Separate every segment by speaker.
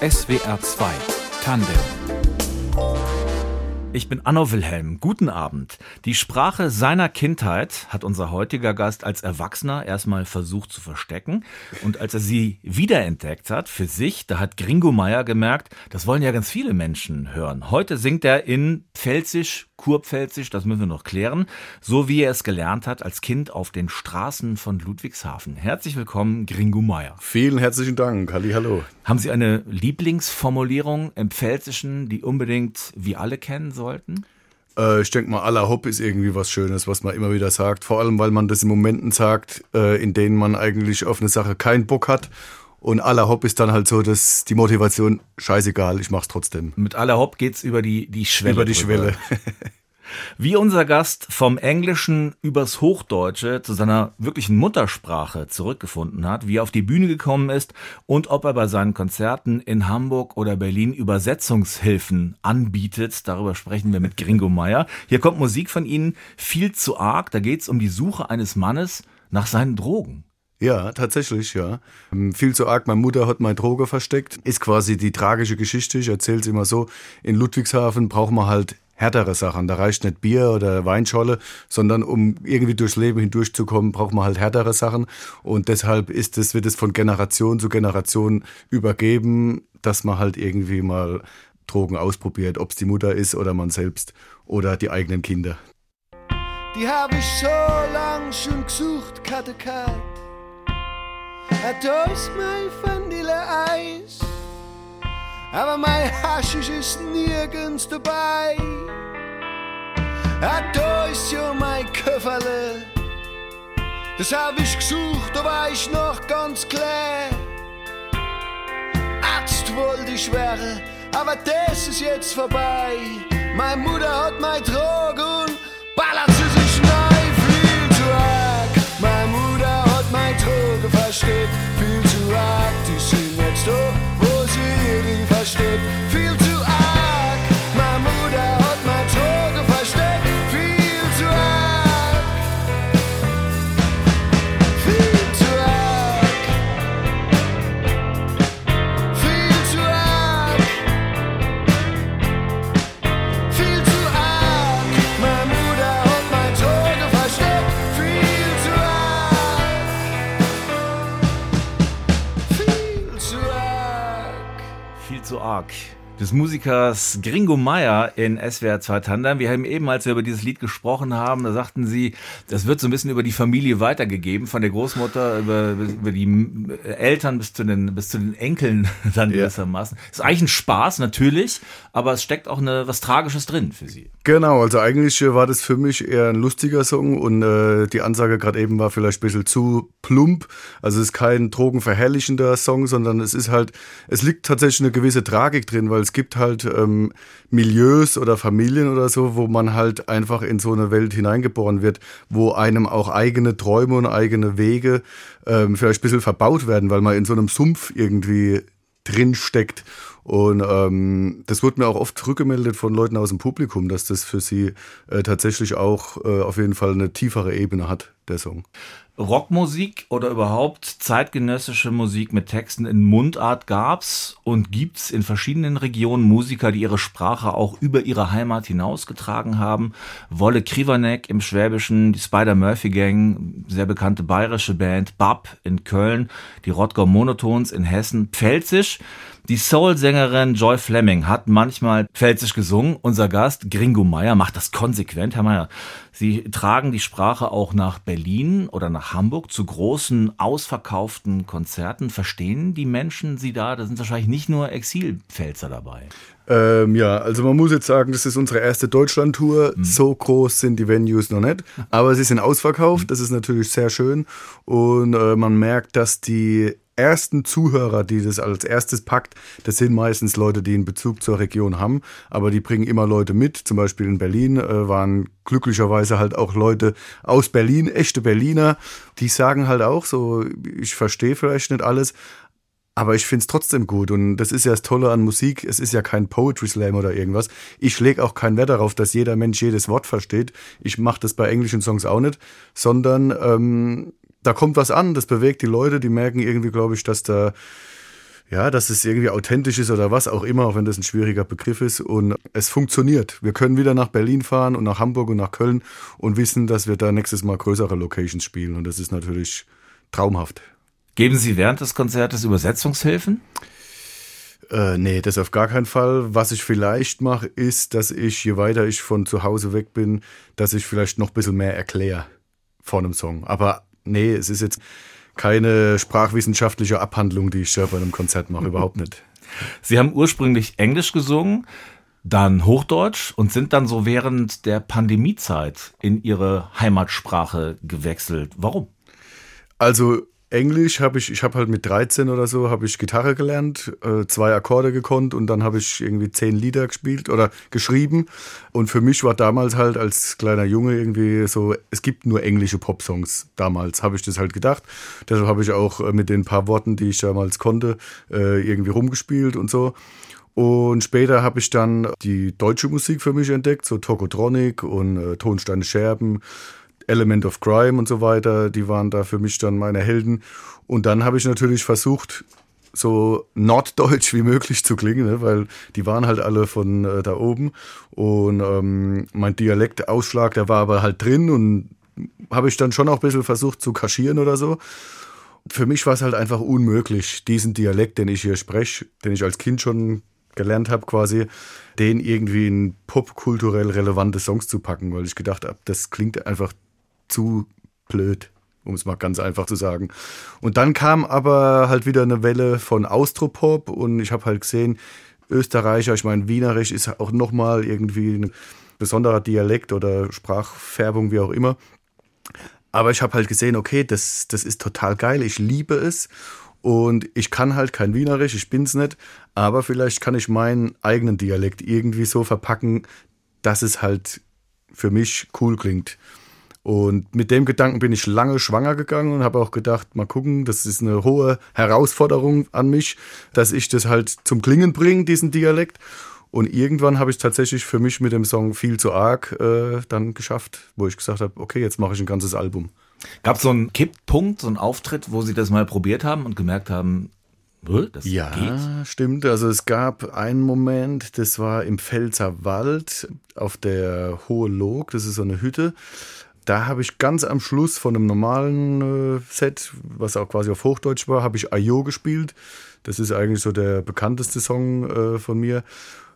Speaker 1: SWR 2 Tandem ich bin Anno Wilhelm. Guten Abend. Die Sprache seiner Kindheit hat unser heutiger Gast als Erwachsener erstmal versucht zu verstecken. Und als er sie wiederentdeckt hat, für sich, da hat Gringo Meier gemerkt, das wollen ja ganz viele Menschen hören. Heute singt er in Pfälzisch, Kurpfälzisch, das müssen wir noch klären, so wie er es gelernt hat als Kind auf den Straßen von Ludwigshafen. Herzlich willkommen, Gringo Meier.
Speaker 2: Vielen herzlichen Dank. Halli, hallo.
Speaker 1: Haben Sie eine Lieblingsformulierung im Pfälzischen, die unbedingt wir alle kennen sollten?
Speaker 2: Äh, ich denke mal, aller Hopp ist irgendwie was Schönes, was man immer wieder sagt. Vor allem, weil man das in Momenten sagt, äh, in denen man eigentlich auf eine Sache keinen Bock hat. Und aller Hopp ist dann halt so, dass die Motivation, scheißegal, ich mach's trotzdem.
Speaker 1: Mit aller Hopp geht's über die, die Schwelle.
Speaker 2: Über die drüber. Schwelle.
Speaker 1: Wie unser Gast vom Englischen übers Hochdeutsche zu seiner wirklichen Muttersprache zurückgefunden hat, wie er auf die Bühne gekommen ist und ob er bei seinen Konzerten in Hamburg oder Berlin Übersetzungshilfen anbietet, darüber sprechen wir mit Gringo Meyer. Hier kommt Musik von Ihnen, viel zu arg, da geht es um die Suche eines Mannes nach seinen Drogen.
Speaker 2: Ja, tatsächlich, ja. Ähm, viel zu arg, meine Mutter hat meine Droge versteckt. Ist quasi die tragische Geschichte. Ich erzähle es immer so. In Ludwigshafen braucht man halt härtere Sachen. Da reicht nicht Bier oder Weinscholle, sondern um irgendwie durchs Leben hindurchzukommen, braucht man halt härtere Sachen. Und deshalb ist es, wird es von Generation zu Generation übergeben, dass man halt irgendwie mal Drogen ausprobiert, ob es die Mutter ist oder man selbst oder die eigenen Kinder.
Speaker 3: Die habe ich so lang schon gesucht, Katte Hat euch mein Vanilleeis aber mein Haschisch ist nirgends dabei. Da ist ja mein Köfferle, das hab ich gesucht, da war ich noch ganz klein. Arzt wollte ich wäre, aber das ist jetzt vorbei. Meine Mutter hat mein Drogen und
Speaker 1: Des Musikers Gringo Meyer in SWR 2 Tandem. Wir haben eben, als wir über dieses Lied gesprochen haben, da sagten sie, das wird so ein bisschen über die Familie weitergegeben, von der Großmutter über, über die Eltern bis zu den, bis zu den Enkeln dann ja. gewissermaßen. Ist eigentlich ein Spaß, natürlich, aber es steckt auch eine, was Tragisches drin für sie.
Speaker 2: Genau, also eigentlich war das für mich eher ein lustiger Song und äh, die Ansage gerade eben war vielleicht ein bisschen zu plump. Also es ist kein drogenverherrlichender Song, sondern es ist halt, es liegt tatsächlich eine gewisse Tragik drin, weil es gibt halt ähm, Milieus oder Familien oder so, wo man halt einfach in so eine Welt hineingeboren wird, wo einem auch eigene Träume und eigene Wege ähm, vielleicht ein bisschen verbaut werden, weil man in so einem Sumpf irgendwie drin steckt. Und ähm, das wurde mir auch oft zurückgemeldet von Leuten aus dem Publikum, dass das für sie äh, tatsächlich auch äh, auf jeden Fall eine tiefere Ebene hat, der Song.
Speaker 1: Rockmusik oder überhaupt zeitgenössische Musik mit Texten in Mundart gab's und gibt's in verschiedenen Regionen Musiker, die ihre Sprache auch über ihre Heimat hinausgetragen haben. Wolle Krivanek im Schwäbischen, die Spider Murphy Gang, sehr bekannte bayerische Band, Bab in Köln, die Rottgau Monotons in Hessen, Pfälzisch. Die Soul-Sängerin Joy Fleming hat manchmal Pfälzisch gesungen. Unser Gast Gringo Meyer macht das konsequent. Herr Meyer, Sie tragen die Sprache auch nach Berlin oder nach Hamburg zu großen, ausverkauften Konzerten. Verstehen die Menschen Sie da? Da sind wahrscheinlich nicht nur Exilpfälzer dabei.
Speaker 2: Ähm, ja, also man muss jetzt sagen, das ist unsere erste Deutschland-Tour. Mhm. So groß sind die Venues noch nicht, aber sie sind ausverkauft. Das ist natürlich sehr schön und äh, man merkt, dass die ersten Zuhörer, die das als erstes packt, das sind meistens Leute, die einen Bezug zur Region haben, aber die bringen immer Leute mit. Zum Beispiel in Berlin äh, waren glücklicherweise halt auch Leute aus Berlin, echte Berliner, die sagen halt auch so, ich verstehe vielleicht nicht alles, aber ich find's trotzdem gut und das ist ja das Tolle an Musik. Es ist ja kein Poetry Slam oder irgendwas. Ich lege auch keinen Wert darauf, dass jeder Mensch jedes Wort versteht. Ich mache das bei englischen Songs auch nicht, sondern ähm, da kommt was an, das bewegt die Leute, die merken irgendwie, glaube ich, dass da ja, dass es irgendwie authentisch ist oder was auch immer, auch wenn das ein schwieriger Begriff ist. Und es funktioniert. Wir können wieder nach Berlin fahren und nach Hamburg und nach Köln und wissen, dass wir da nächstes Mal größere Locations spielen. Und das ist natürlich traumhaft.
Speaker 1: Geben Sie während des Konzertes Übersetzungshilfen?
Speaker 2: Äh, nee, das auf gar keinen Fall. Was ich vielleicht mache, ist, dass ich, je weiter ich von zu Hause weg bin, dass ich vielleicht noch ein bisschen mehr erkläre vor einem Song. Aber nee, es ist jetzt keine sprachwissenschaftliche Abhandlung, die ich da bei einem Konzert mache, überhaupt nicht.
Speaker 1: Sie haben ursprünglich Englisch gesungen, dann Hochdeutsch und sind dann so während der Pandemiezeit in Ihre Heimatsprache gewechselt. Warum?
Speaker 2: Also Englisch habe ich, ich habe halt mit 13 oder so, habe ich Gitarre gelernt, äh, zwei Akkorde gekonnt und dann habe ich irgendwie zehn Lieder gespielt oder geschrieben. Und für mich war damals halt als kleiner Junge irgendwie so, es gibt nur englische Popsongs. Damals habe ich das halt gedacht. Deshalb habe ich auch äh, mit den paar Worten, die ich damals konnte, äh, irgendwie rumgespielt und so. Und später habe ich dann die deutsche Musik für mich entdeckt, so Tokotronic und äh, Tonsteine Scherben, Element of Crime und so weiter, die waren da für mich dann meine Helden. Und dann habe ich natürlich versucht, so norddeutsch wie möglich zu klingen, ne? weil die waren halt alle von äh, da oben. Und ähm, mein Dialektausschlag, der war aber halt drin und habe ich dann schon auch ein bisschen versucht zu kaschieren oder so. Für mich war es halt einfach unmöglich, diesen Dialekt, den ich hier spreche, den ich als Kind schon gelernt habe, quasi, den irgendwie in popkulturell relevante Songs zu packen, weil ich gedacht habe, das klingt einfach zu blöd, um es mal ganz einfach zu sagen. Und dann kam aber halt wieder eine Welle von Austropop und ich habe halt gesehen, Österreicher, ich meine, Wienerisch ist auch nochmal irgendwie ein besonderer Dialekt oder Sprachfärbung, wie auch immer. Aber ich habe halt gesehen, okay, das, das ist total geil, ich liebe es. Und ich kann halt kein Wienerisch, ich bin's nicht, aber vielleicht kann ich meinen eigenen Dialekt irgendwie so verpacken, dass es halt für mich cool klingt. Und mit dem Gedanken bin ich lange schwanger gegangen und habe auch gedacht, mal gucken, das ist eine hohe Herausforderung an mich, dass ich das halt zum Klingen bringe, diesen Dialekt. Und irgendwann habe ich tatsächlich für mich mit dem Song viel zu arg äh, dann geschafft, wo ich gesagt habe, okay, jetzt mache ich ein ganzes Album.
Speaker 1: Gab es so einen Kipppunkt, so einen Auftritt, wo Sie das mal probiert haben und gemerkt haben, das
Speaker 2: ja,
Speaker 1: geht?
Speaker 2: stimmt. Also es gab einen Moment, das war im Pfälzer Wald auf der Hohe Log, das ist so eine Hütte da habe ich ganz am Schluss von einem normalen äh, Set, was auch quasi auf Hochdeutsch war, habe ich Ayo gespielt. Das ist eigentlich so der bekannteste Song äh, von mir.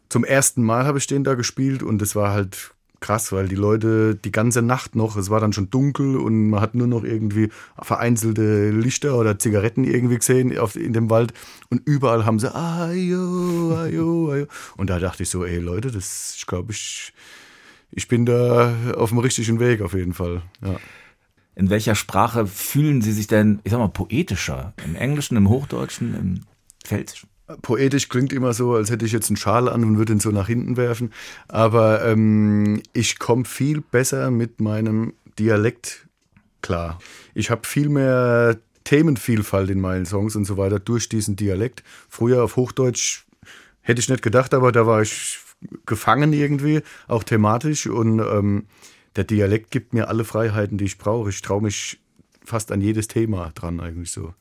Speaker 2: Zum ersten Mal habe ich den da gespielt und das war halt krass, weil die Leute die ganze Nacht noch, es war dann schon dunkel und man hat nur noch irgendwie vereinzelte Lichter oder Zigaretten irgendwie gesehen auf, in dem Wald und überall haben sie Ayo, Ayo, Ayo. Und da dachte ich so, ey Leute, das, glaube, ich ich bin da auf dem richtigen Weg auf jeden Fall. Ja.
Speaker 1: In welcher Sprache fühlen Sie sich denn, ich sag mal, poetischer? Im Englischen, im Hochdeutschen, im Pfälzischen?
Speaker 2: Poetisch klingt immer so, als hätte ich jetzt einen Schal an und würde ihn so nach hinten werfen. Aber ähm, ich komme viel besser mit meinem Dialekt klar. Ich habe viel mehr Themenvielfalt in meinen Songs und so weiter durch diesen Dialekt. Früher auf Hochdeutsch hätte ich nicht gedacht, aber da war ich gefangen irgendwie, auch thematisch. Und ähm, der Dialekt gibt mir alle Freiheiten, die ich brauche. Ich traue mich fast an jedes Thema dran eigentlich so.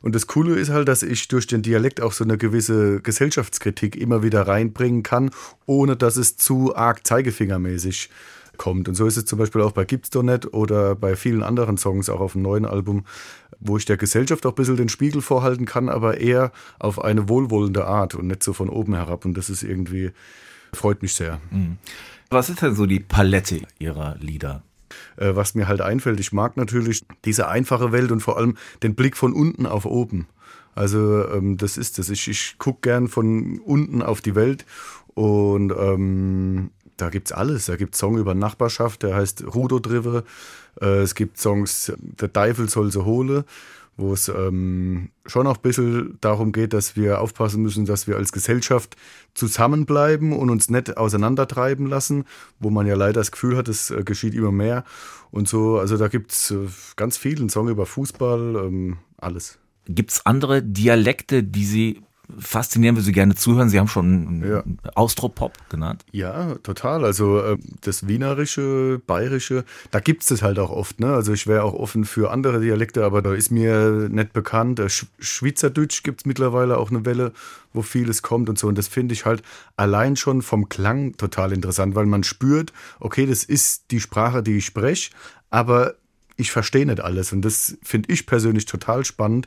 Speaker 2: Und das Coole ist halt, dass ich durch den Dialekt auch so eine gewisse Gesellschaftskritik immer wieder reinbringen kann, ohne dass es zu arg zeigefingermäßig kommt. Und so ist es zum Beispiel auch bei Gibt's doch nicht oder bei vielen anderen Songs, auch auf dem neuen Album, wo ich der Gesellschaft auch ein bisschen den Spiegel vorhalten kann, aber eher auf eine wohlwollende Art und nicht so von oben herab. Und das ist irgendwie Freut mich sehr. Mhm.
Speaker 1: Was ist denn so die Palette Ihrer Lieder?
Speaker 2: Äh, was mir halt einfällt, ich mag natürlich diese einfache Welt und vor allem den Blick von unten auf oben. Also ähm, das ist das. Ich, ich gucke gern von unten auf die Welt und ähm, da es alles. Da gibt es Song über Nachbarschaft, der heißt Rudo Drive. Äh, es gibt Songs, der Teufel soll sie hole wo es ähm, schon auch ein bisschen darum geht, dass wir aufpassen müssen, dass wir als Gesellschaft zusammenbleiben und uns nicht auseinandertreiben lassen, wo man ja leider das Gefühl hat, es äh, geschieht immer mehr und so. Also da gibt es äh, ganz viel, einen Song über Fußball, ähm, alles.
Speaker 1: Gibt es andere Dialekte, die Sie faszinieren, wie Sie gerne zuhören. Sie haben schon
Speaker 2: Ja.
Speaker 1: Austropop genannt.
Speaker 2: Ja, total. Also äh, das Wienerische, Bayerische, da gibt's das halt auch oft. Ne? Also ich wäre auch offen für andere Dialekte, aber da ist mir nicht bekannt. Äh, Sch Schweizerdeutsch gibt's mittlerweile auch eine Welle, wo vieles kommt und so. Und das finde ich halt allein schon vom Klang total interessant, weil man spürt, okay, das ist die Sprache, die ich spreche, aber ich verstehe nicht alles. Und das finde ich persönlich total spannend.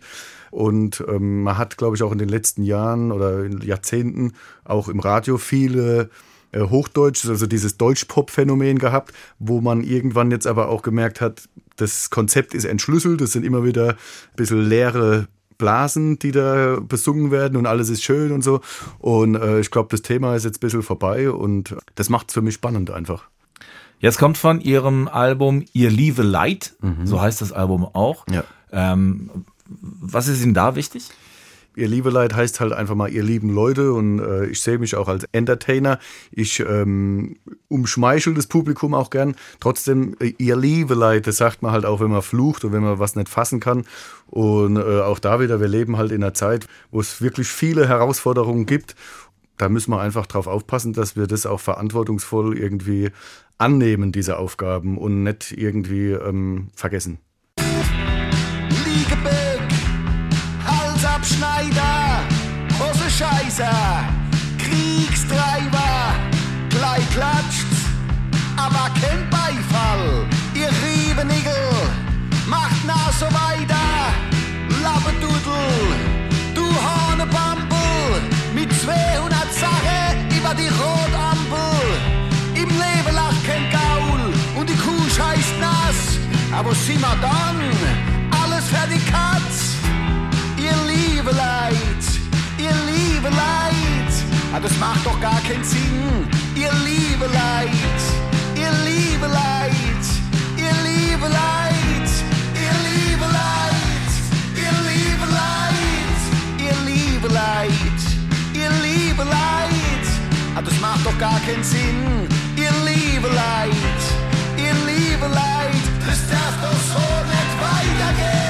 Speaker 2: Und ähm, man hat, glaube ich, auch in den letzten Jahren oder Jahrzehnten auch im Radio viele äh, Hochdeutsch, also dieses Deutsch-Pop-Phänomen gehabt, wo man irgendwann jetzt aber auch gemerkt hat, das Konzept ist entschlüsselt, es sind immer wieder ein bisschen leere Blasen, die da besungen werden und alles ist schön und so. Und äh, ich glaube, das Thema ist jetzt ein bisschen vorbei und das macht es für mich spannend einfach.
Speaker 1: Jetzt kommt von Ihrem Album Ihr Liebe Leid, so heißt das Album auch.
Speaker 2: Ja.
Speaker 1: Ähm, was ist Ihnen da wichtig?
Speaker 2: Ihr liebe Leid heißt halt einfach mal ihr lieben Leute und äh, ich sehe mich auch als Entertainer. Ich ähm, umschmeichel das Publikum auch gern. Trotzdem, äh, ihr liebe Leid, das sagt man halt auch, wenn man flucht und wenn man was nicht fassen kann. Und äh, auch da wieder, wir leben halt in einer Zeit, wo es wirklich viele Herausforderungen gibt. Da müssen wir einfach drauf aufpassen, dass wir das auch verantwortungsvoll irgendwie annehmen, diese Aufgaben und nicht irgendwie ähm, vergessen.
Speaker 3: Liegebeck, Halsabschneider, Hosenscheißer, Kriegstreiber, gleich klatscht's, aber kein Beifall. Ihr Riebenigel, macht na so weiter, die Rotampel. Im Leben lacht kein Gaul und die Kuh scheißt nass, aber sind wir dann? alles für die Katz. Ihr liebe Leid, ihr liebe Leid, ah, das macht doch gar keinen Sinn. Ihr liebe Leid, ihr liebe Leid, ihr liebe Leid, ihr liebe Leid, ihr liebe Leid, ihr liebe Leid, ihr liebe Leid, ah, das macht doch gar keinen Sinn. Ihr liebe Leid, ihr liebe Leid, das darf doch so nicht weitergehen.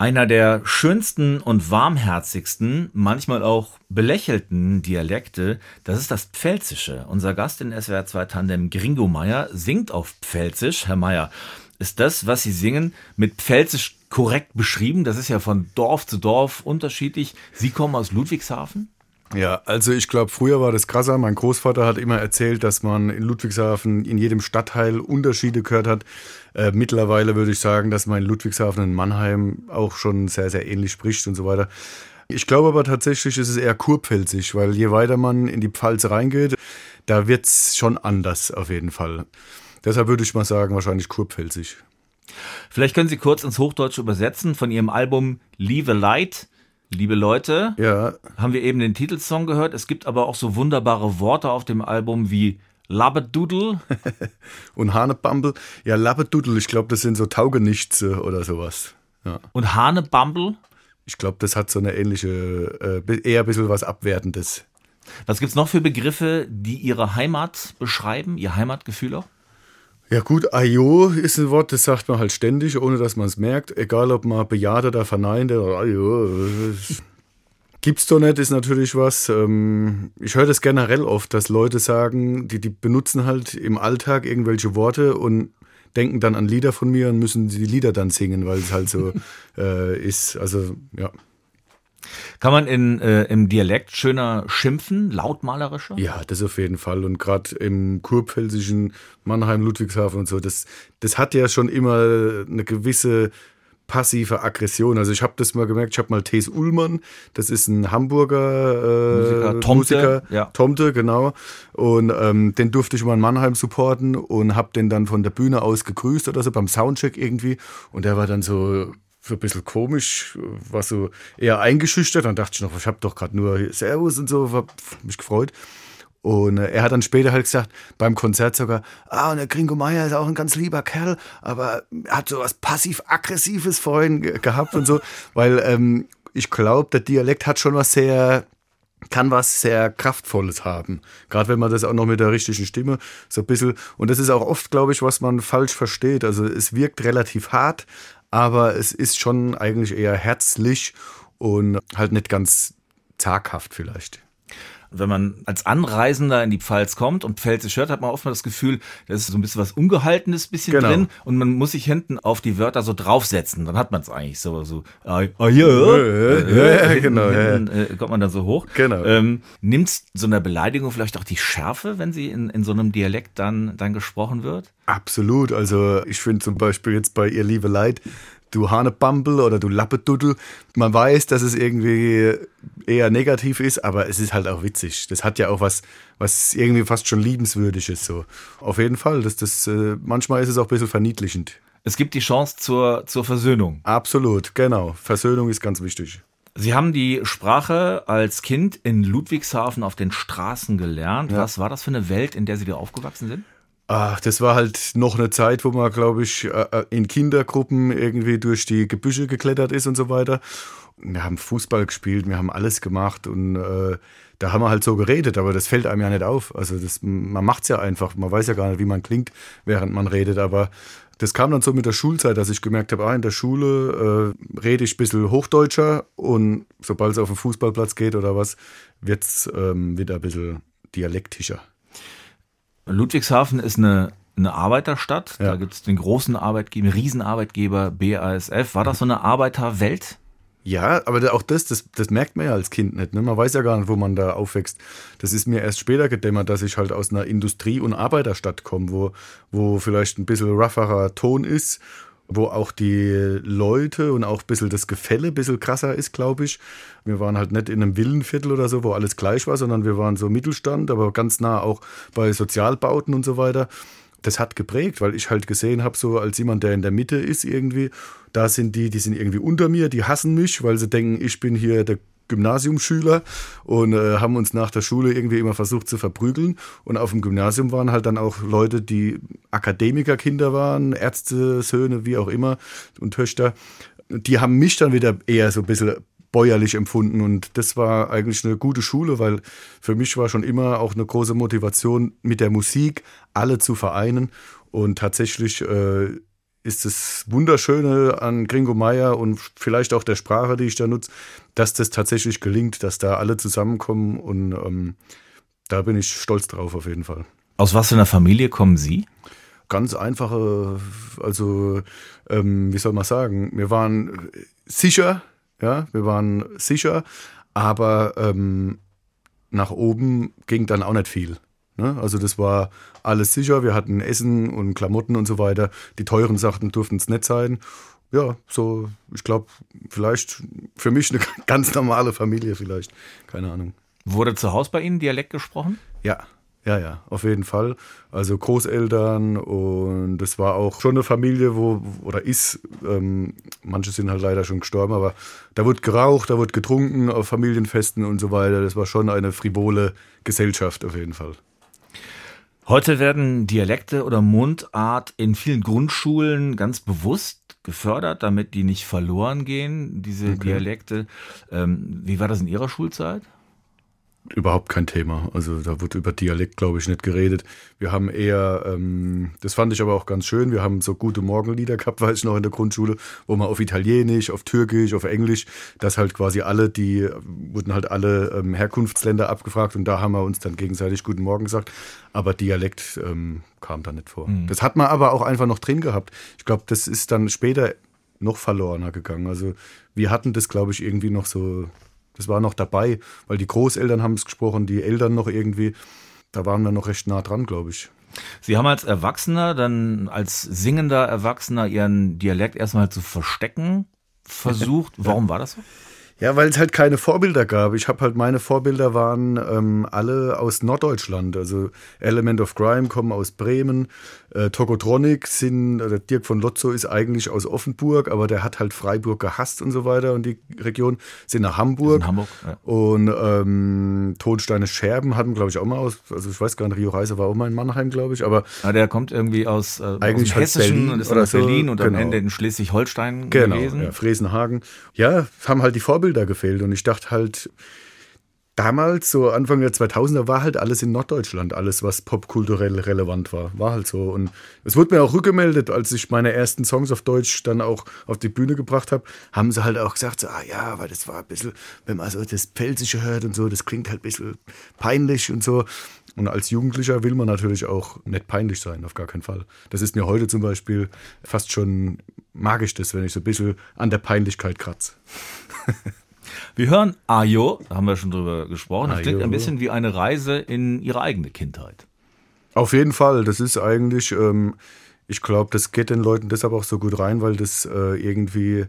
Speaker 1: Einer der schönsten und warmherzigsten, manchmal auch belächelten Dialekte, das ist das Pfälzische. Unser Gast in SWR 2 Tandem Gringo Meier singt auf Pfälzisch. Herr Meier, ist das, was Sie singen, mit Pfälzisch korrekt beschrieben? Das ist ja von Dorf zu Dorf unterschiedlich. Sie kommen aus Ludwigshafen?
Speaker 2: Ja, also ich glaube, früher war das krasser. Mein Großvater hat immer erzählt, dass man in Ludwigshafen in jedem Stadtteil Unterschiede gehört hat. Äh, mittlerweile würde ich sagen, dass man in Ludwigshafen und Mannheim auch schon sehr, sehr ähnlich spricht und so weiter. Ich glaube aber tatsächlich ist es eher kurpfälzig, weil je weiter man in die Pfalz reingeht, da wird's schon anders auf jeden Fall. Deshalb würde ich mal sagen, wahrscheinlich kurpfälzig.
Speaker 1: Vielleicht können Sie kurz ins Hochdeutsche übersetzen von Ihrem Album Liebe Leid. Liebe Leute,
Speaker 2: Ja,
Speaker 1: haben wir eben den Titelsong gehört. Es gibt aber auch so wunderbare Worte auf dem Album wie Labbedoodle.
Speaker 2: und Hanebambel, ja, Lappedudel, ich glaube, das sind so Taugenichtse oder sowas. Ja.
Speaker 1: Und Hanebumble.
Speaker 2: Ich glaube, das hat so eine ähnliche, äh, eher ein bisschen was Abwertendes.
Speaker 1: Was gibt's noch für Begriffe, die Ihre Heimat beschreiben, Ihr Heimatgefühl auch?
Speaker 2: Ja gut, Ayo ist ein Wort, das sagt man halt ständig, ohne dass man es merkt. Egal, ob man bejaht oder verneint. Ayo. Gibt's doch nicht, ist natürlich was. Ähm, ich höre das generell oft, dass Leute sagen, die, die benutzen halt im Alltag irgendwelche Worte und denken dann an Lieder von mir und müssen die Lieder dann singen, weil es halt so äh, ist. Also, ja.
Speaker 1: Kann man in, äh, im Dialekt schöner schimpfen, lautmalerischer?
Speaker 2: Ja, das auf jeden Fall. Und gerade im kurpfälzischen Mannheim, Ludwigshafen und so, das, das hat ja schon immer eine gewisse passive Aggression. Also ich habe das mal gemerkt, ich habe mal Thes Ullmann, das ist ein Hamburger äh,
Speaker 1: Musiker, Tomte,
Speaker 2: Musiker,
Speaker 1: ja.
Speaker 2: Tomte, genau. Und ähm, den durfte ich mal in Mannheim supporten und habe den dann von der Bühne aus gegrüßt oder so beim Soundcheck irgendwie. Und der war dann so so ein bisschen komisch, war so eher eingeschüchtert. Dann dachte ich noch, ich habe doch gerade nur Servus und so, hab mich gefreut. Und äh, er hat dann später halt gesagt, beim Konzert sogar, ah, und der Gringo Meier ist auch ein ganz lieber Kerl, aber er hat so was passiv-aggressives vorhin ge gehabt und so, weil ähm, ich glaube, der Dialekt hat schon was sehr, kann was sehr Kraftvolles haben. Gerade wenn man das auch noch mit der richtigen Stimme so ein bisschen, und das ist auch oft, glaube ich, was man falsch versteht. Also es wirkt relativ hart, aber es ist schon eigentlich eher herzlich und halt nicht ganz zaghaft vielleicht.
Speaker 1: Wenn man als Anreisender in die Pfalz kommt und Pfälzisch hört, hat man oft mal das Gefühl, da ist so ein bisschen was Ungehaltenes bisschen
Speaker 2: Genau.
Speaker 1: drin und man muss sich hinten auf die Wörter so draufsetzen. Dann hat man es eigentlich so, so, ah, ah hier,
Speaker 2: Ja, ja, ja, genau, ja, ja.
Speaker 1: hinten, äh, kommt man dann so hoch.
Speaker 2: Genau.
Speaker 1: Ähm, Nimmt so eine Beleidigung vielleicht auch die Schärfe, wenn sie in, in so einem Dialekt dann, dann gesprochen wird?
Speaker 2: Absolut. Also ich finde zum Beispiel jetzt bei Ihr liebe Leid, du Hanebambel oder du Lappeduddel, man weiß, dass es irgendwie eher negativ ist, aber es ist halt auch witzig. Das hat ja auch was, was irgendwie fast schon liebenswürdig ist. So. Auf jeden Fall. Das, das, äh, manchmal ist es auch ein bisschen verniedlichend.
Speaker 1: Es gibt die Chance zur, zur Versöhnung.
Speaker 2: Absolut, genau. Versöhnung ist ganz wichtig.
Speaker 1: Sie haben die Sprache als Kind in Ludwigshafen auf den Straßen gelernt. Was war das für eine Welt, in der Sie da aufgewachsen sind?
Speaker 2: Ach, das war halt noch eine Zeit, wo man, glaube ich, äh, äh, in Kindergruppen irgendwie durch die Gebüsche geklettert ist und so weiter. Wir haben Fußball gespielt, wir haben alles gemacht und äh, da haben wir halt so geredet, aber das fällt einem ja nicht auf. Also das, man macht's ja einfach, man weiß ja gar nicht, wie man klingt, während man redet, aber das kam dann so mit der Schulzeit, dass ich gemerkt habe, ah, in der Schule äh, rede ich ein bisschen Hochdeutscher und sobald es auf den Fußballplatz geht oder was, wird's ähm, wieder ein bisschen dialektischer.
Speaker 1: Ludwigshafen ist eine, eine Arbeiterstadt. Da
Speaker 2: Ja.
Speaker 1: gibt es den großen Arbeitgeber, Riesenarbeitgeber BASF. War das so eine Arbeiterwelt?
Speaker 2: Ja, aber da- auch das, das, das merkt man ja als Kind nicht. Ne? Man weiß ja gar nicht, wo man da aufwächst. Das ist mir erst später gedämmert, dass ich halt aus einer Industrie- und Arbeiterstadt komme, wo, wo vielleicht ein bisschen rougherer Ton ist, wo auch die Leute und auch ein bisschen das Gefälle ein bisschen krasser ist, glaube ich. Wir waren halt nicht in einem Villenviertel oder so, wo alles gleich war, sondern wir waren so Mittelstand, aber ganz nah auch bei Sozialbauten und so weiter das hat geprägt, weil ich halt gesehen habe, so als jemand, der in der Mitte ist irgendwie, da sind die, die sind irgendwie unter mir, die hassen mich, weil sie denken, ich bin hier der Gymnasiumschüler und äh, haben uns nach der Schule irgendwie immer versucht zu verprügeln. Und auf dem Gymnasium waren halt dann auch Leute, die Akademikerkinder waren, Ärzte, Söhne, wie auch immer und Töchter. Die haben mich dann wieder eher so ein bisschen bäuerlich empfunden und das war eigentlich eine gute Schule, weil für mich war schon immer auch eine große Motivation mit der Musik alle zu vereinen und tatsächlich äh, ist das Wunderschöne an Gringo Meier und vielleicht auch der Sprache, die ich da nutze, dass das tatsächlich gelingt, dass da alle zusammenkommen und ähm, da bin ich stolz drauf auf jeden Fall.
Speaker 1: Aus was für einer Familie kommen Sie?
Speaker 2: Ganz einfache, also ähm, wie soll man sagen, wir waren sicher, ja, wir waren sicher, aber ähm, nach oben ging dann auch nicht viel. Ne? Also das war alles sicher, wir hatten Essen und Klamotten und so weiter. Die teuren Sachen durften es nicht sein. Ja, so, ich glaube, vielleicht für mich eine ganz normale Familie vielleicht. Keine Ahnung.
Speaker 1: Wurde zu Hause bei Ihnen Dialekt gesprochen?
Speaker 2: Ja, ja, ja, auf jeden Fall. Also Großeltern und das war auch schon eine Familie, wo, oder ist, ähm, manche sind halt leider schon gestorben, aber da wurde geraucht, da wurde getrunken auf Familienfesten und so weiter. Das war schon eine frivole Gesellschaft auf jeden Fall.
Speaker 1: Heute werden Dialekte oder Mundart in vielen Grundschulen ganz bewusst gefördert, damit die nicht verloren gehen, diese Dialekte. Ähm, wie war das in Ihrer Schulzeit?
Speaker 2: Überhaupt kein Thema. Also da wurde über Dialekt, glaube ich, nicht geredet. Wir haben eher, ähm, das fand ich aber auch ganz schön, wir haben so gute Morgenlieder gehabt, weiß ich noch in der Grundschule, wo man auf Italienisch, auf Türkisch, auf Englisch, das halt quasi alle, die wurden halt alle ähm, Herkunftsländer abgefragt und da haben wir uns dann gegenseitig Guten Morgen gesagt. Aber Dialekt ähm, kam da nicht vor. Das hat man aber auch einfach noch drin gehabt. Ich glaube, das ist dann später noch verlorener gegangen. Also wir hatten das, glaube ich, irgendwie noch so das war noch dabei, weil die Großeltern haben es gesprochen, die Eltern noch irgendwie. Da waren wir noch recht nah dran, glaube ich.
Speaker 1: Sie haben als Erwachsener, dann als singender Erwachsener Ihren Dialekt erstmal zu verstecken versucht. Warum war das so?
Speaker 2: Ja, weil es halt keine Vorbilder gab. Ich habe halt meine Vorbilder waren ähm, alle aus Norddeutschland. Also Element of Crime kommen aus Bremen. Äh, Tokotronic sind, äh, Dirk von Lotzo ist eigentlich aus Offenburg, aber der hat halt Freiburg gehasst und so weiter und die Region sind nach Hamburg.
Speaker 1: In Hamburg, ja.
Speaker 2: Und ähm, Tonsteine Scherben hatten, glaube ich, auch mal aus, also ich weiß gar nicht, Rio Reiser war auch mal in Mannheim, glaube ich, aber
Speaker 1: Ja, der kommt irgendwie aus, äh,
Speaker 2: Eigentlich
Speaker 1: aus
Speaker 2: halt
Speaker 1: Hessischen
Speaker 2: Berlin
Speaker 1: und ist
Speaker 2: oder
Speaker 1: dann aus
Speaker 2: so,
Speaker 1: Berlin und am
Speaker 2: genau.
Speaker 1: Ende in Schleswig-Holstein
Speaker 2: Genau,
Speaker 1: gewesen.
Speaker 2: ja, Fresenhagen. Ja, haben halt die Vorbilder gefehlt und ich dachte halt, damals, so Anfang der 2000er, war halt alles in Norddeutschland, alles, was popkulturell relevant war. War halt so. Und es wurde mir auch rückgemeldet, als ich meine ersten Songs auf Deutsch dann auch auf die Bühne gebracht habe, haben sie halt auch gesagt, so, ah ja, weil das war ein bisschen, wenn man so das Pfälzische hört und so, das klingt halt ein bisschen peinlich und so. Und als Jugendlicher will man natürlich auch nicht peinlich sein, auf gar keinen Fall. Das ist mir heute zum Beispiel fast schon magisch, das, wenn ich so ein bisschen an der Peinlichkeit kratze.
Speaker 1: Wir hören Ayo, da haben wir schon drüber gesprochen. Das klingt
Speaker 2: Ayo.
Speaker 1: ein bisschen wie eine Reise in ihre eigene Kindheit.
Speaker 2: Auf jeden Fall, das ist eigentlich, ähm, ich glaube, das geht den Leuten deshalb auch so gut rein, weil das äh, irgendwie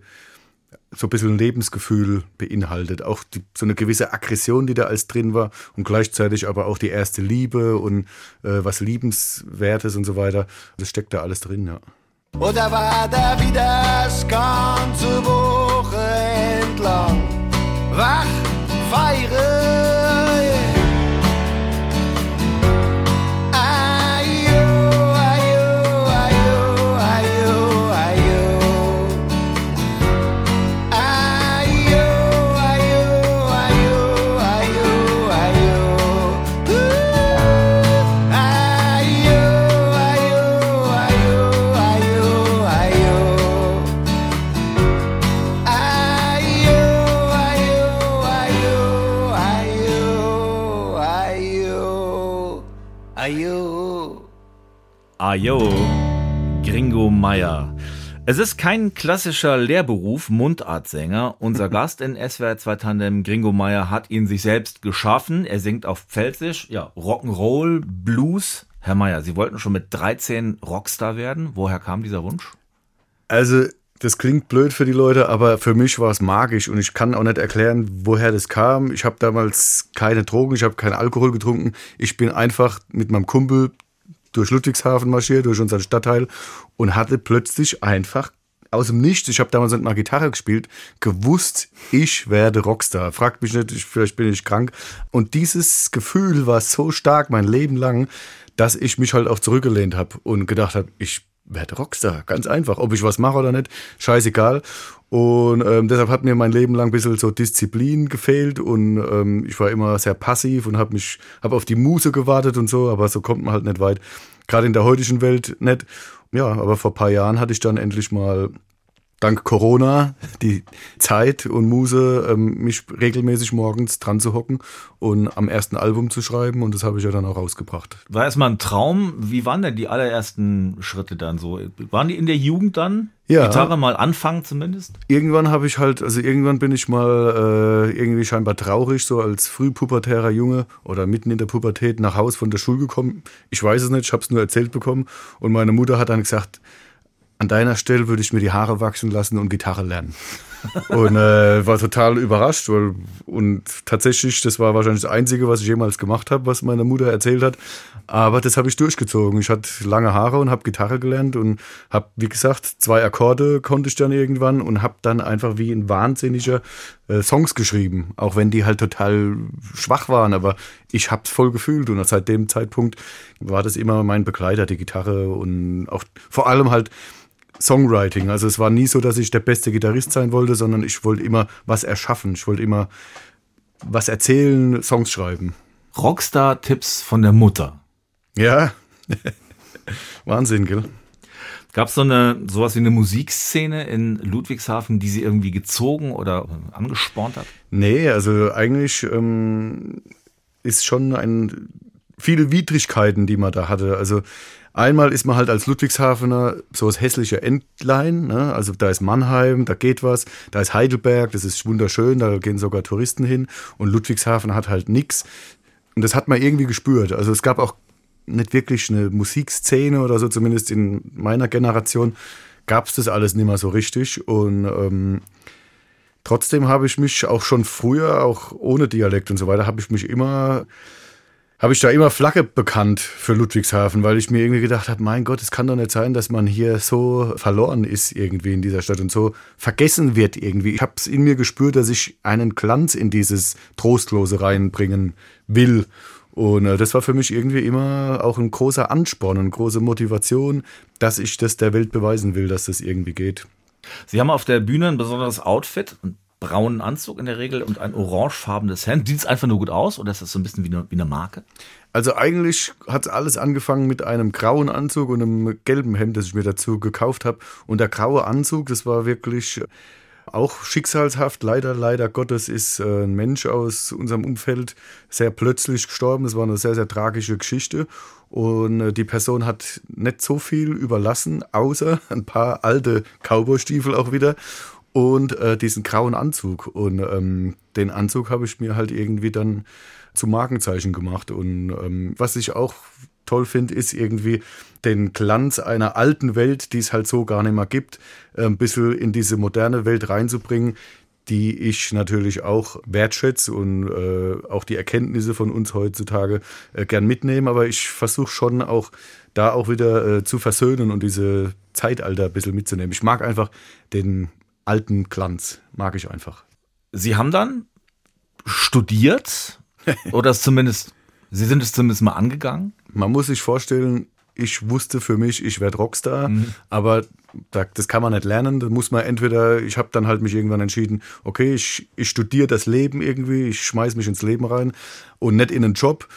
Speaker 2: so ein bisschen Lebensgefühl beinhaltet. Auch die, so eine gewisse Aggression, die da als drin war und gleichzeitig aber auch die erste Liebe und äh, was Liebenswertes und so weiter. Das steckt da alles drin, ja.
Speaker 3: Oder war da wieder das ganze Woche entlang? lang. Weg. Ayo,
Speaker 1: Gringo Meier. Es ist kein klassischer Lehrberuf, Mundartsänger. Unser Gast in SWR 2 Tandem, Gringo Meier, hat ihn sich selbst geschaffen. Er singt auf Pfälzisch, ja, Rock'n'Roll, Blues. Herr Meier, Sie wollten schon mit 13 Rockstar werden. Woher kam dieser Wunsch?
Speaker 2: Also, das klingt blöd für die Leute, aber für mich war es magisch und ich kann auch nicht erklären, woher das kam. Ich habe damals keine Drogen, ich habe keinen Alkohol getrunken. Ich bin einfach mit meinem Kumpel durch Ludwigshafen marschiert, durch unseren Stadtteil und hatte plötzlich einfach aus dem Nichts, ich habe damals mal Gitarre gespielt, gewusst, ich werde Rockstar. Fragt mich nicht, ich, vielleicht bin ich krank. Und dieses Gefühl war so stark mein Leben lang, dass ich mich halt auch zurückgelehnt habe und gedacht habe, ich werde Rockstar. Ganz einfach. Ob ich was mache oder nicht, scheißegal. Und ähm, deshalb hat mir mein Leben lang ein bisschen so Disziplin gefehlt und ähm, ich war immer sehr passiv und habe mich hab auf die Muse gewartet und so, aber so kommt man halt nicht weit. Gerade in der heutigen Welt nicht. Ja, aber vor ein paar Jahren hatte ich dann endlich mal dank Corona die Zeit und Muse, ähm, mich regelmäßig morgens dran zu hocken und am ersten Album zu schreiben und das habe ich ja dann auch rausgebracht.
Speaker 1: War erstmal ein Traum. Wie waren denn die allerersten Schritte dann so? Waren die in der Jugend dann?
Speaker 2: Ja.
Speaker 1: Gitarre mal anfangen zumindest?
Speaker 2: Irgendwann habe ich halt, also irgendwann bin ich mal äh, irgendwie scheinbar traurig, so als frühpubertärer Junge oder mitten in der Pubertät nach Haus von der Schule gekommen. Ich weiß es nicht, ich habe es nur erzählt bekommen und meine Mutter hat dann gesagt, an deiner Stelle würde ich mir die Haare wachsen lassen und Gitarre lernen. und äh, war total überrascht. Weil, und tatsächlich, das war wahrscheinlich das Einzige, was ich jemals gemacht habe, was meine Mutter erzählt hat. Aber das habe ich durchgezogen. Ich hatte lange Haare und habe Gitarre gelernt und habe, wie gesagt, zwei Akkorde konnte ich dann irgendwann und habe dann einfach wie ein Wahnsinniger äh, Songs geschrieben. Auch wenn die halt total schwach waren. Aber ich habe es voll gefühlt und seit dem Zeitpunkt war das immer mein Begleiter, die Gitarre und auch vor allem halt Songwriting. Also es war nie so, dass ich der beste Gitarrist sein wollte, sondern ich wollte immer was erschaffen. Ich wollte immer was erzählen, Songs schreiben.
Speaker 1: Rockstar-Tipps von der Mutter.
Speaker 2: Ja. Wahnsinn, gell?
Speaker 1: Gab es so eine sowas wie eine Musikszene in Ludwigshafen, die sie irgendwie gezogen oder angespornt hat?
Speaker 2: Nee, also eigentlich ähm, ist schon ein viele Widrigkeiten, die man da hatte. Also einmal ist man halt als Ludwigshafener so das hässliche Endlein. Ne? Also da ist Mannheim, da geht was. Da ist Heidelberg, das ist wunderschön, da gehen sogar Touristen hin. Und Ludwigshafen hat halt nichts. Und das hat man irgendwie gespürt. Also es gab auch nicht wirklich eine Musikszene oder so, zumindest in meiner Generation gab es das alles nicht mehr so richtig. Und ähm, trotzdem habe ich mich auch schon früher, auch ohne Dialekt und so weiter, habe ich mich immer habe ich da immer Flagge bekannt für Ludwigshafen, weil ich mir irgendwie gedacht habe, mein Gott, es kann doch nicht sein, dass man hier so verloren ist irgendwie in dieser Stadt und so vergessen wird irgendwie. Ich habe es in mir gespürt, dass ich einen Glanz in dieses Trostlose reinbringen will. Und äh, das war für mich irgendwie immer auch ein großer Ansporn, eine große Motivation, dass ich das der Welt beweisen will, dass das irgendwie geht.
Speaker 1: Sie haben auf der Bühne ein besonderes Outfit. Und braunen Anzug in der Regel und ein orangefarbenes Hemd. Sieht es einfach nur gut aus oder ist das so ein bisschen wie eine, wie eine Marke?
Speaker 2: Also eigentlich hat alles angefangen mit einem grauen Anzug und einem gelben Hemd, das ich mir dazu gekauft habe. Und der graue Anzug, das war wirklich auch schicksalshaft. Leider, leider Gottes ist äh, ein Mensch aus unserem Umfeld sehr plötzlich gestorben. Das war eine sehr, sehr tragische Geschichte. Und äh, die Person hat nicht so viel überlassen, außer ein paar alte Cowboystiefel auch wieder und äh, diesen grauen Anzug. Und ähm, den Anzug habe ich mir halt irgendwie dann zu Markenzeichen gemacht. Und ähm, was ich auch toll finde, ist irgendwie den Glanz einer alten Welt, die es halt so gar nicht mehr gibt, äh, ein bisschen in diese moderne Welt reinzubringen, die ich natürlich auch wertschätze und äh, auch die Erkenntnisse von uns heutzutage äh, gern mitnehme. Aber ich versuche schon auch da auch wieder äh, zu versöhnen und diese Zeitalter ein bisschen mitzunehmen. Ich mag einfach den alten Glanz, mag ich einfach.
Speaker 1: Sie haben dann studiert oder zumindest, Sie sind es zumindest mal angegangen?
Speaker 2: Man muss sich vorstellen, ich wusste für mich, ich werde Rockstar, mhm. aber das kann man nicht lernen. Da muss man entweder, ich habe dann halt mich irgendwann entschieden, okay, ich, ich studiere das Leben irgendwie, ich schmeiß mich ins Leben rein und nicht in einen Job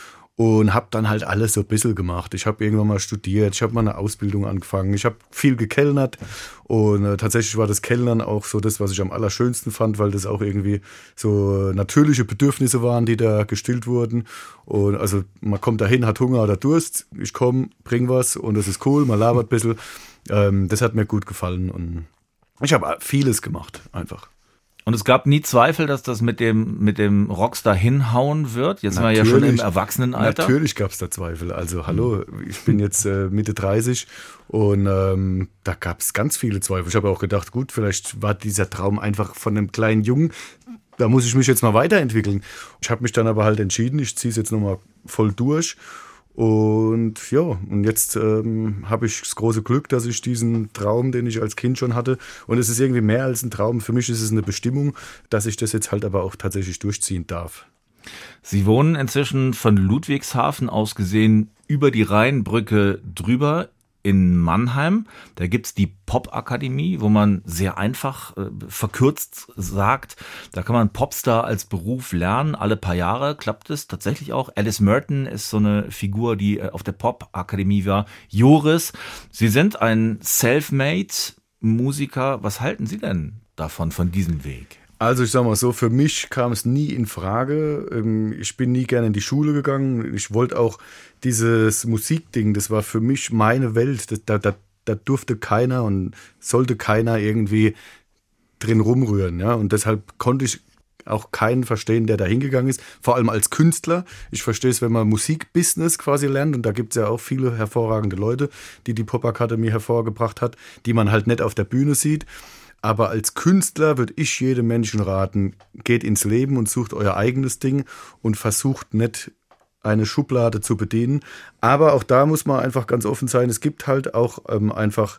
Speaker 2: und habe dann halt alles so ein bisschen gemacht. Ich habe irgendwann mal studiert, ich habe mal eine Ausbildung angefangen, ich habe viel gekellnert und äh, tatsächlich war das Kellnern auch so das, was ich am allerschönsten fand, weil das auch irgendwie so natürliche Bedürfnisse waren, die da gestillt wurden. Und also man kommt dahin, hat Hunger oder Durst, ich komme, bring was und das ist cool, man labert ein bisschen. Ähm, das hat mir gut gefallen und ich habe vieles gemacht, einfach.
Speaker 1: Und es gab nie Zweifel, dass das mit dem, mit dem Rockstar hinhauen wird. Jetzt natürlich, sind wir ja schon im Erwachsenenalter.
Speaker 2: Natürlich gab es da Zweifel. Also hallo, ich bin jetzt äh, Mitte 30 und ähm, da gab es ganz viele Zweifel. Ich habe auch gedacht, gut, vielleicht war dieser Traum einfach von einem kleinen Jungen. Da muss ich mich jetzt mal weiterentwickeln. Ich habe mich dann aber halt entschieden, ich ziehe es jetzt nochmal voll durch und ja, und jetzt ähm, habe ich das große Glück, dass ich diesen Traum, den ich als Kind schon hatte, und es ist irgendwie mehr als ein Traum, für mich ist es eine Bestimmung, dass ich das jetzt halt aber auch tatsächlich durchziehen darf.
Speaker 1: Sie wohnen inzwischen von Ludwigshafen aus gesehen über die Rheinbrücke drüber in Mannheim. Da gibt's die Pop-Akademie, wo man sehr einfach äh, verkürzt sagt, da kann man Popstar als Beruf lernen. Alle paar Jahre klappt es tatsächlich auch. Alice Merton ist so eine Figur, die äh, auf der Pop-Akademie war. Joris, Sie sind ein Selfmade Musiker. Was halten Sie denn davon, von diesem Weg?
Speaker 2: Also ich sag mal so, für mich kam es nie in Frage. Ähm, ich bin nie gerne in die Schule gegangen. Ich wollte auch dieses Musikding, das war für mich meine Welt. Da, da, da durfte keiner und sollte keiner irgendwie drin rumrühren. Ja? Und deshalb konnte ich auch keinen verstehen, der da hingegangen ist. Vor allem als Künstler. Ich verstehe es, wenn man Musikbusiness quasi lernt. Und da gibt es ja auch viele hervorragende Leute, die die Popakademie hervorgebracht hat, die man halt nicht auf der Bühne sieht. Aber als Künstler würde ich jedem Menschen raten, geht ins Leben und sucht euer eigenes Ding und versucht nicht eine Schublade zu bedienen. Aber auch da muss man einfach ganz offen sein. Es gibt halt auch ähm, einfach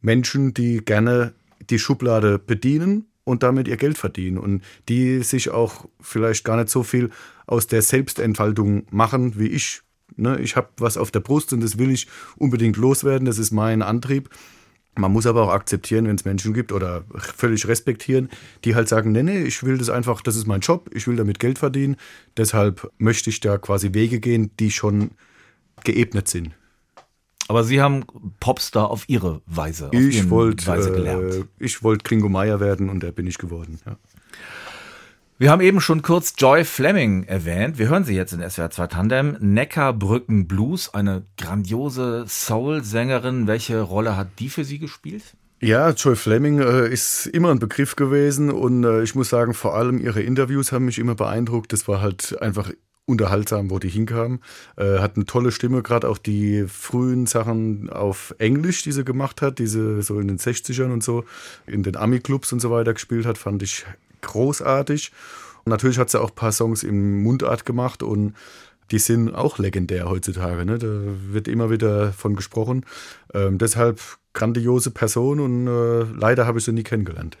Speaker 2: Menschen, die gerne die Schublade bedienen und damit ihr Geld verdienen und die sich auch vielleicht gar nicht so viel aus der Selbstentfaltung machen wie ich. Ne? Ich habe was auf der Brust und das will ich unbedingt loswerden. Das ist mein Antrieb. Man muss aber auch akzeptieren, wenn es Menschen gibt oder völlig respektieren, die halt sagen, nee, nee, ich will das einfach, das ist mein Job, ich will damit Geld verdienen. Deshalb möchte ich da quasi Wege gehen, die schon geebnet sind.
Speaker 1: Aber Sie haben Popstar auf Ihre Weise, auf
Speaker 2: ich wollt, Weise gelernt. Äh, ich wollte Klingo Meier werden und der bin ich geworden, ja.
Speaker 1: Wir haben eben schon kurz Joy Fleming erwähnt. Wir hören sie jetzt in SWR 2 Tandem. Neckarbrücken Blues, eine grandiose Soul-Sängerin. Welche Rolle hat die für Sie gespielt?
Speaker 2: Ja, Joy Fleming äh, ist immer ein Begriff gewesen und äh, ich muss sagen, vor allem ihre Interviews haben mich immer beeindruckt. Das war halt einfach unterhaltsam, wo die hinkam. Äh, hat eine tolle Stimme, gerade auch die frühen Sachen auf Englisch, die sie gemacht hat, diese so in den 60ern und so, in den Ami-Clubs und so weiter gespielt hat, fand ich großartig. Und natürlich hat sie auch ein paar Songs im Mundart gemacht und die sind auch legendär heutzutage. Ne? Da wird immer wieder von gesprochen. Ähm, deshalb grandiose Person und äh, leider habe ich sie nie kennengelernt.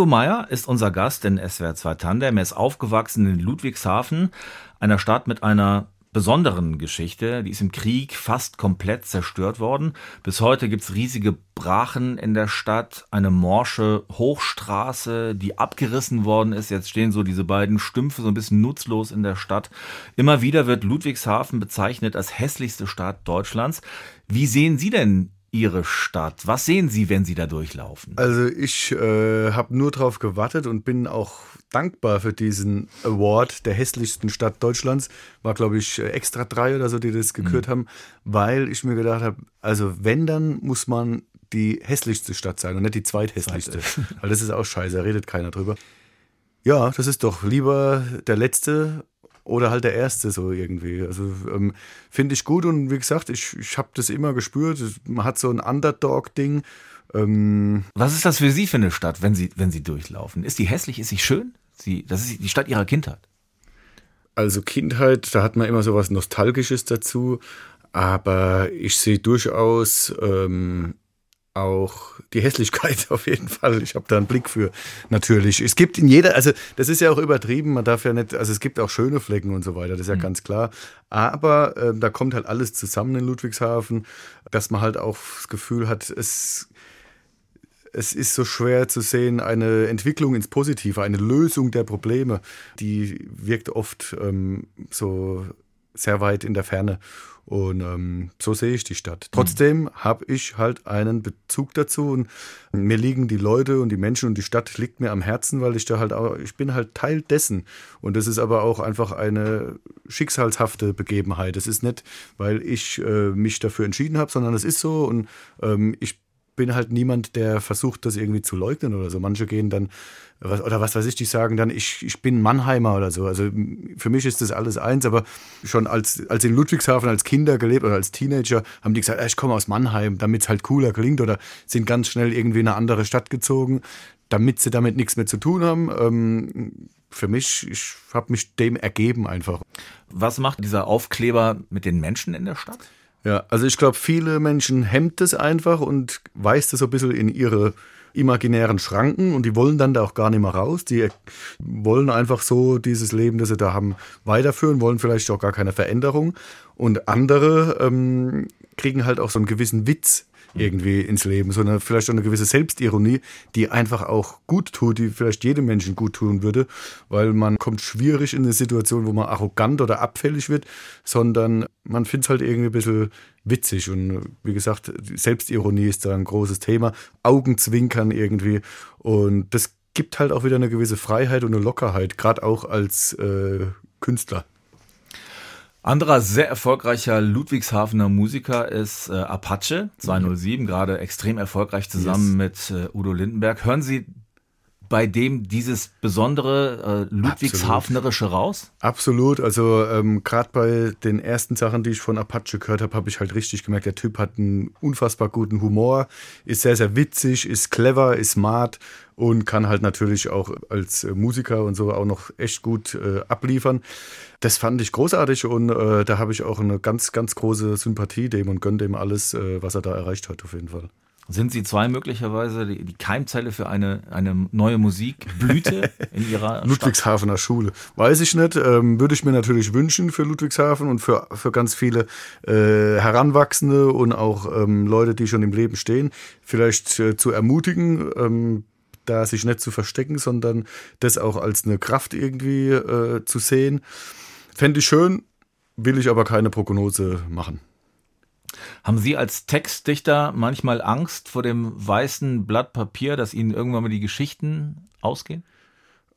Speaker 1: Gringo Meier ist unser Gast in SWR 2 Tandem. Er ist aufgewachsen in Ludwigshafen, einer Stadt mit einer besonderen Geschichte. Die ist im Krieg fast komplett zerstört worden. Bis heute gibt's riesige Brachen in der Stadt, eine morsche Hochstraße, die abgerissen worden ist. Jetzt stehen so diese beiden Stümpfe so ein bisschen nutzlos in der Stadt. Immer wieder wird Ludwigshafen bezeichnet als hässlichste Stadt Deutschlands. Wie sehen Sie denn Ihre Stadt? Was sehen Sie, wenn Sie da durchlaufen?
Speaker 2: Also ich äh, habe nur darauf gewartet und bin auch dankbar für diesen Award der hässlichsten Stadt Deutschlands. War, glaube ich, extra drei oder so, die das gekürt mhm. haben, weil ich mir gedacht habe, also wenn, dann muss man die hässlichste Stadt sein und nicht die zweithässlichste. weil das ist auch scheiße, da redet keiner drüber. Ja, das ist doch lieber der letzte oder halt der erste so irgendwie. Also ähm, finde ich gut und wie gesagt, ich, ich habe das immer gespürt. Man hat so ein Underdog-Ding.
Speaker 1: Ähm Was ist das für Sie für eine Stadt, wenn Sie, wenn Sie durchlaufen? Ist die hässlich, ist sie schön? Sie, das ist die Stadt Ihrer Kindheit.
Speaker 2: Also Kindheit, da hat man immer so was Nostalgisches dazu. Aber ich sehe durchaus ähm, auch die Hässlichkeit auf jeden Fall. Ich habe da einen Blick für natürlich. Es gibt in jeder, also das ist ja auch übertrieben, man darf ja nicht, also es gibt auch schöne Flecken und so weiter, das ist ja mhm. ganz klar. Aber äh, da kommt halt alles zusammen in Ludwigshafen, dass man halt auch das Gefühl hat, es es ist so schwer zu sehen, eine Entwicklung ins Positive, eine Lösung der Probleme, die wirkt oft ähm, so sehr weit in der Ferne. Und ähm, so sehe ich die Stadt. Trotzdem mhm. habe ich halt einen Bezug dazu und mir liegen die Leute und die Menschen und die Stadt liegt mir am Herzen, weil ich da halt auch, ich bin halt Teil dessen. Und das ist aber auch einfach eine schicksalshafte Begebenheit. Es ist nicht, weil ich äh, mich dafür entschieden habe, sondern es ist so und ähm, ich bin halt niemand, der versucht, das irgendwie zu leugnen oder so. Manche gehen dann oder was weiß ich, die sagen dann, ich, ich bin Mannheimer oder so. Also für mich ist das alles eins, aber schon als, als in Ludwigshafen als Kinder gelebt oder als Teenager haben die gesagt, ich komme aus Mannheim, damit es halt cooler klingt oder sind ganz schnell irgendwie in eine andere Stadt gezogen, damit sie damit nichts mehr zu tun haben. Ähm, für mich, ich habe mich dem ergeben einfach.
Speaker 1: Was macht dieser Aufkleber mit den Menschen in der Stadt?
Speaker 2: Ja, also ich glaube, viele Menschen hemmt es einfach und weist es so ein bisschen in ihre imaginären Schranken und die wollen dann da auch gar nicht mehr raus. Die wollen einfach so dieses Leben, das sie da haben, weiterführen, wollen vielleicht auch gar keine Veränderung. Und andere ähm, kriegen halt auch so einen gewissen Witz irgendwie ins Leben, sondern vielleicht auch eine gewisse Selbstironie, die einfach auch gut tut, die vielleicht jedem Menschen gut tun würde, weil man kommt schwierig in eine Situation, wo man arrogant oder abfällig wird, sondern man findet es halt irgendwie ein bisschen witzig. Und wie gesagt, Selbstironie ist da ein großes Thema, Augenzwinkern irgendwie. Und das gibt halt auch wieder eine gewisse Freiheit und eine Lockerheit, gerade auch als äh, Künstler.
Speaker 1: Anderer sehr erfolgreicher Ludwigshafener Musiker ist äh, Apache 207, mhm. gerade extrem erfolgreich zusammen yes. mit äh, Udo Lindenberg. Hören Sie bei dem dieses besondere äh, Ludwigshafnerische raus?
Speaker 2: Absolut. Also ähm, gerade bei den ersten Sachen, die ich von Apache gehört habe, habe ich halt richtig gemerkt, der Typ hat einen unfassbar guten Humor, ist sehr, sehr witzig, ist clever, ist smart und kann halt natürlich auch als äh, Musiker und so auch noch echt gut äh, abliefern. Das fand ich großartig und äh, da habe ich auch eine ganz, ganz große Sympathie dem und gönne dem alles, äh, was er da erreicht hat, auf jeden Fall.
Speaker 1: Sind Sie zwei möglicherweise die, die Keimzelle für eine, eine neue Musikblüte in Ihrer
Speaker 2: Ludwigshafener Schule? Weiß ich nicht. Ähm, würde ich mir natürlich wünschen für Ludwigshafen und für, für ganz viele äh, Heranwachsende und auch ähm, Leute, die schon im Leben stehen, vielleicht äh, zu ermutigen, ähm, da sich nicht zu verstecken, sondern das auch als eine Kraft irgendwie äh, zu sehen. Fände ich schön, will ich aber keine Prognose machen.
Speaker 1: Haben Sie als Textdichter manchmal Angst vor dem weißen Blatt Papier, dass Ihnen irgendwann mal die Geschichten ausgehen?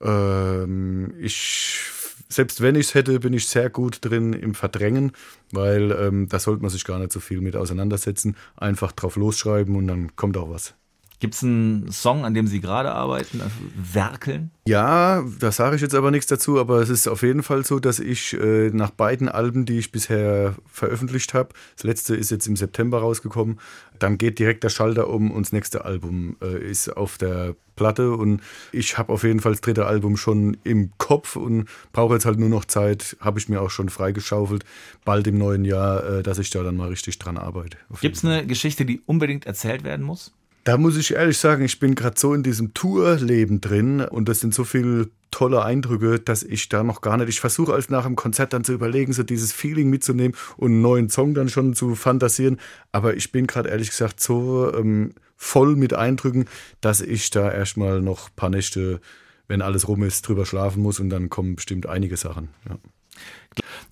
Speaker 2: Ähm, ich, selbst wenn ich es hätte, bin ich sehr gut drin im Verdrängen, weil ähm, da sollte man sich gar nicht so viel mit auseinandersetzen. Einfach drauf losschreiben und dann kommt auch was.
Speaker 1: Gibt es einen Song, an dem Sie gerade arbeiten, also werkeln?
Speaker 2: Ja, da sage ich jetzt aber nichts dazu, aber es ist auf jeden Fall so, dass ich äh, nach beiden Alben, die ich bisher veröffentlicht habe, das letzte ist jetzt im September rausgekommen, dann geht direkt der Schalter um und das nächste Album äh, ist auf der Platte und ich habe auf jeden Fall das dritte Album schon im Kopf und brauche jetzt halt nur noch Zeit, habe ich mir auch schon freigeschaufelt, bald im neuen Jahr, äh, dass ich da dann mal richtig dran arbeite.
Speaker 1: Gibt es eine Geschichte, die unbedingt erzählt werden muss?
Speaker 2: Da muss ich ehrlich sagen, ich bin gerade so in diesem Tourleben drin und das sind so viele tolle Eindrücke, dass ich da noch gar nicht. Ich versuche als nach dem Konzert dann zu überlegen, so dieses Feeling mitzunehmen und einen neuen Song dann schon zu fantasieren. Aber ich bin gerade ehrlich gesagt so ähm, voll mit Eindrücken, dass ich da erstmal noch ein paar Nächte, wenn alles rum ist, drüber schlafen muss und dann kommen bestimmt einige Sachen. Ja.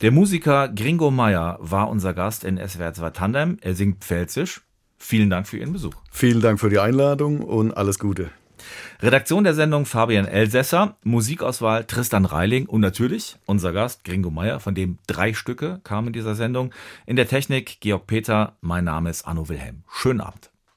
Speaker 1: Der Musiker Gringo Meyer war unser Gast in SWR 2 Tandem. Er singt Pfälzisch. Vielen Dank für Ihren Besuch.
Speaker 2: Vielen Dank für die Einladung und alles Gute.
Speaker 1: Redaktion der Sendung Fabian Elsässer, Musikauswahl Tristan Reiling und natürlich unser Gast Gringo Meyer, von dem drei Stücke kamen in dieser Sendung. In der Technik Georg Peter, mein Name ist Anno Wilhelm. Schönen Abend.